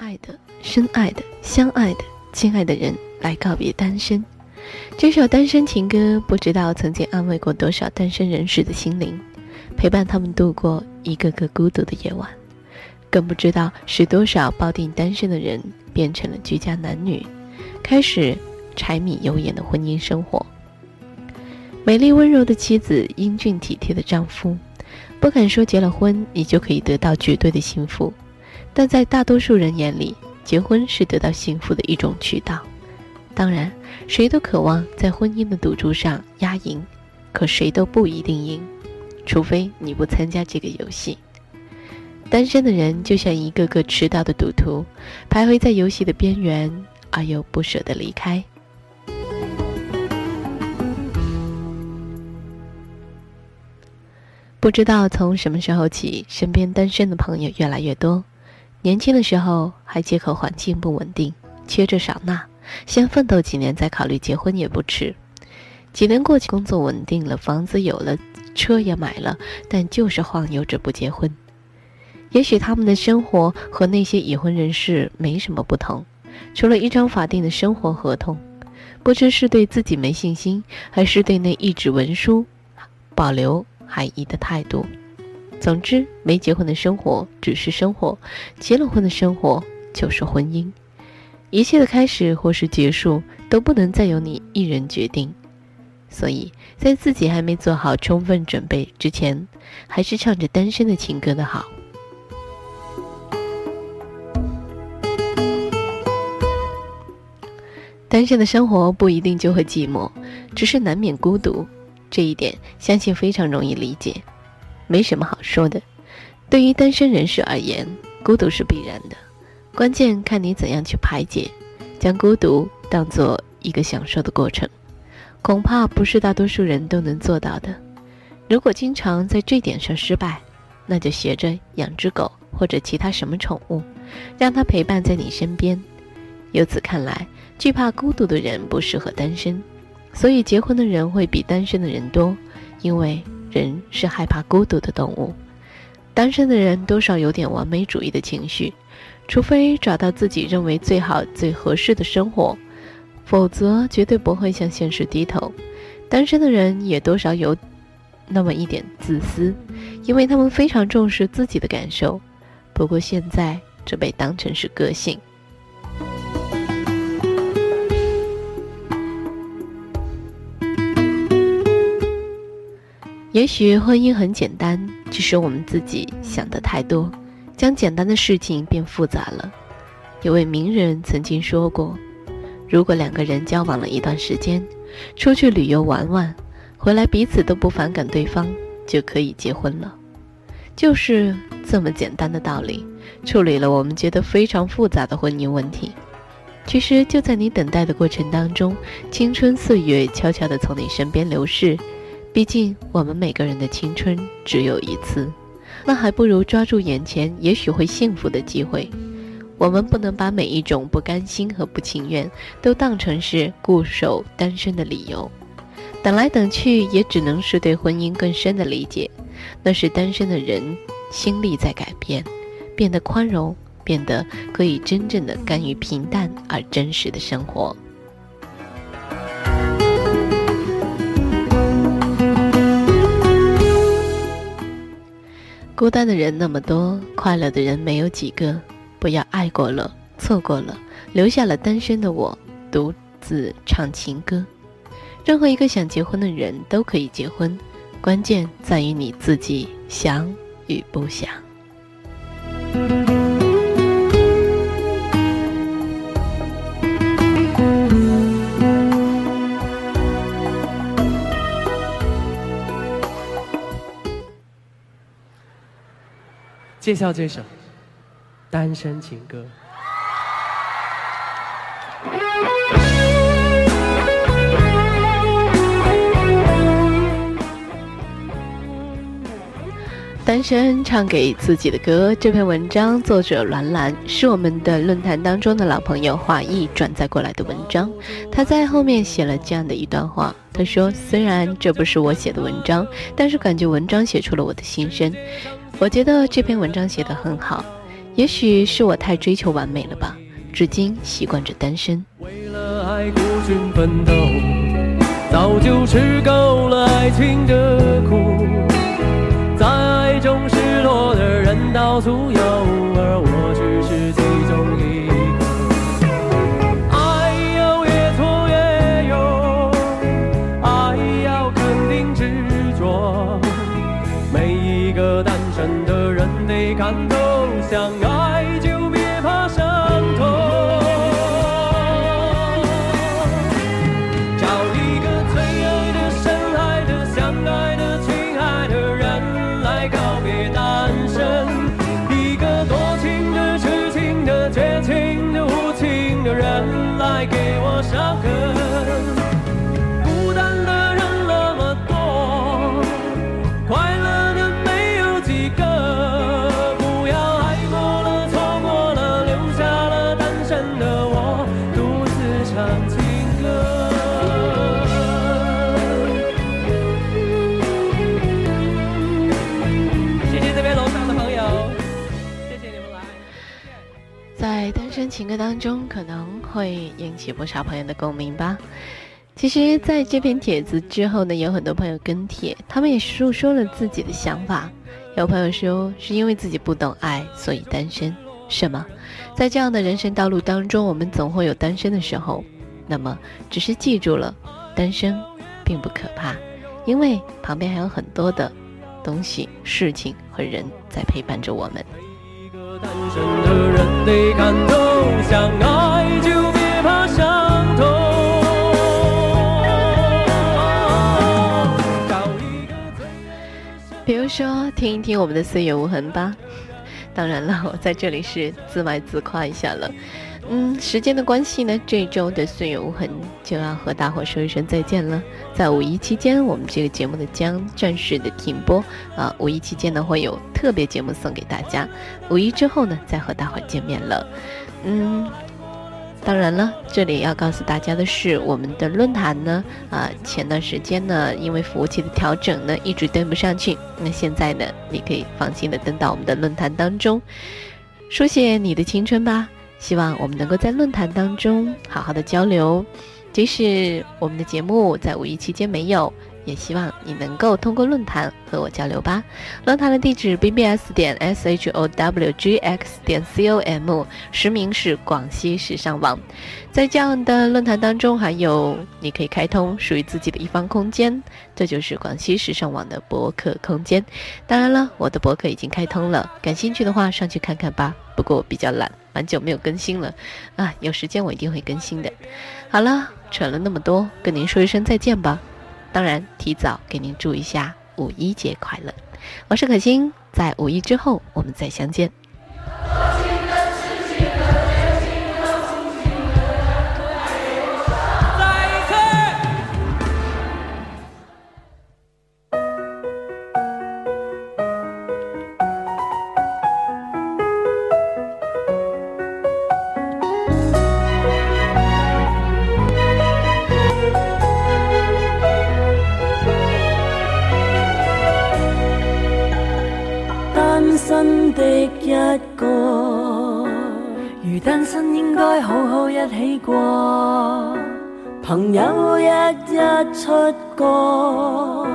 爱的、深爱的、相爱的、亲爱的人来告别单身。这首单身情歌，不知道曾经安慰过多少单身人士的心灵，陪伴他们度过一个个孤独的夜晚。更不知道是多少抱定单身的人变成了居家男女，开始柴米油盐的婚姻生活。美丽温柔的妻子，英俊体贴的丈夫，不敢说结了婚你就可以得到绝对的幸福。但在大多数人眼里，结婚是得到幸福的一种渠道。当然，谁都渴望在婚姻的赌注上压赢，可谁都不一定赢，除非你不参加这个游戏。单身的人就像一个个迟到的赌徒，徘徊在游戏的边缘，而又不舍得离开。不知道从什么时候起，身边单身的朋友越来越多。年轻的时候还借口环境不稳定，缺这少那，先奋斗几年再考虑结婚也不迟。几年过去，工作稳定了，房子有了，车也买了，但就是晃悠着不结婚。也许他们的生活和那些已婚人士没什么不同，除了一张法定的生活合同。不知是对自己没信心，还是对那一纸文书保留怀疑的态度。总之，没结婚的生活只是生活，结了婚的生活就是婚姻。一切的开始或是结束，都不能再由你一人决定。所以在自己还没做好充分准备之前，还是唱着单身的情歌的好。单身的生活不一定就会寂寞，只是难免孤独。这一点，相信非常容易理解。没什么好说的，对于单身人士而言，孤独是必然的，关键看你怎样去排解，将孤独当做一个享受的过程，恐怕不是大多数人都能做到的。如果经常在这点上失败，那就学着养只狗或者其他什么宠物，让它陪伴在你身边。由此看来，惧怕孤独的人不适合单身，所以结婚的人会比单身的人多，因为。人是害怕孤独的动物，单身的人多少有点完美主义的情绪，除非找到自己认为最好、最合适的生活，否则绝对不会向现实低头。单身的人也多少有那么一点自私，因为他们非常重视自己的感受。不过现在这被当成是个性。也许婚姻很简单，只是我们自己想得太多，将简单的事情变复杂了。有位名人曾经说过：“如果两个人交往了一段时间，出去旅游玩玩，回来彼此都不反感对方，就可以结婚了。”就是这么简单的道理，处理了我们觉得非常复杂的婚姻问题。其实就在你等待的过程当中，青春岁月悄悄地从你身边流逝。毕竟，我们每个人的青春只有一次，那还不如抓住眼前也许会幸福的机会。我们不能把每一种不甘心和不情愿都当成是固守单身的理由。等来等去，也只能是对婚姻更深的理解。那是单身的人心力在改变，变得宽容，变得可以真正的甘于平淡而真实的生活。孤单的人那么多，快乐的人没有几个。不要爱过了，错过了，留下了单身的我，独自唱情歌。任何一个想结婚的人都可以结婚，关键在于你自己想与不想。介绍这首《单身情歌》。单身唱给自己的歌这篇文章作者兰兰是我们的论坛当中的老朋友华毅转载过来的文章，他在后面写了这样的一段话，他说：“虽然这不是我写的文章，但是感觉文章写出了我的心声。”我觉得这篇文章写得很好，也许是我太追求完美了吧。至今习惯着单身。为了了爱爱孤军奋斗，早就吃够情的苦。”到处有。在单身情歌当中，可能会引起不少朋友的共鸣吧。其实，在这篇帖子之后呢，有很多朋友跟帖，他们也诉说了自己的想法。有朋友说是因为自己不懂爱，所以单身。什么？在这样的人生道路当中，我们总会有单身的时候。那么，只是记住了，单身，并不可怕，因为旁边还有很多的东西、事情和人在陪伴着我们。比如说，听一听我们的《岁月无痕》吧。当然了，我在这里是自卖自夸一下了。嗯，时间的关系呢，这周的岁月无痕就要和大伙说一声再见了。在五一期间，我们这个节目呢将正式的停播啊。五一期间呢，会有特别节目送给大家。五一之后呢，再和大伙见面了。嗯，当然了，这里要告诉大家的是，我们的论坛呢，啊，前段时间呢，因为服务器的调整呢，一直登不上去。那现在呢，你可以放心的登到我们的论坛当中，书写你的青春吧。希望我们能够在论坛当中好好的交流，即使我们的节目在五一期间没有，也希望你能够通过论坛和我交流吧。论坛的地址 b b s 点 s h o w g x 点 c o m，实名是广西时尚网。在这样的论坛当中，还有你可以开通属于自己的一方空间，这就是广西时尚网的博客空间。当然了，我的博客已经开通了，感兴趣的话上去看看吧。不过我比较懒，蛮久没有更新了啊！有时间我一定会更新的。好了，扯了那么多，跟您说一声再见吧。当然，提早给您祝一下五一节快乐。我是可心，在五一之后我们再相见。的一个，如单身应该好好一起过。朋友日日出过，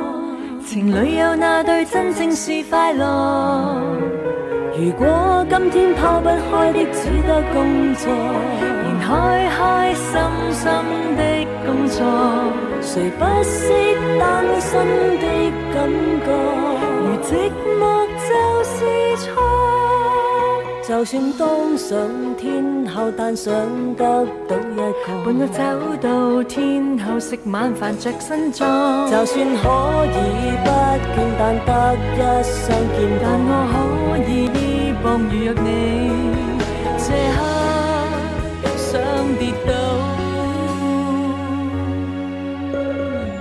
情侣有那对真正是快乐。如果今天抛不开的，只得工作，仍开开心心的工作，谁不惜单身的感觉？寂寞就是错，就算当上天后，但想得到一个伴我走到天后食晚饭、着新装，就算可以不见，但得一相见，但我可以依傍，如若你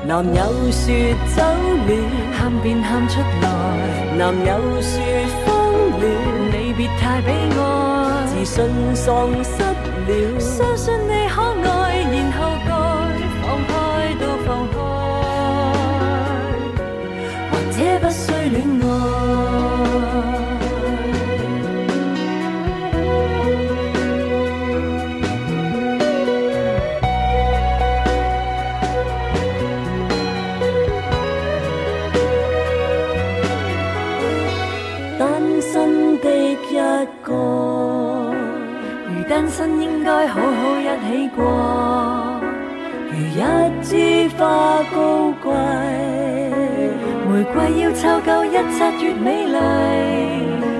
男友说走了，喊便喊出来。男友说疯了，你别太悲哀。自信丧失了。相信一个，如单身应该好好一起过，如一枝花高贵，玫瑰要凑够一七月美丽。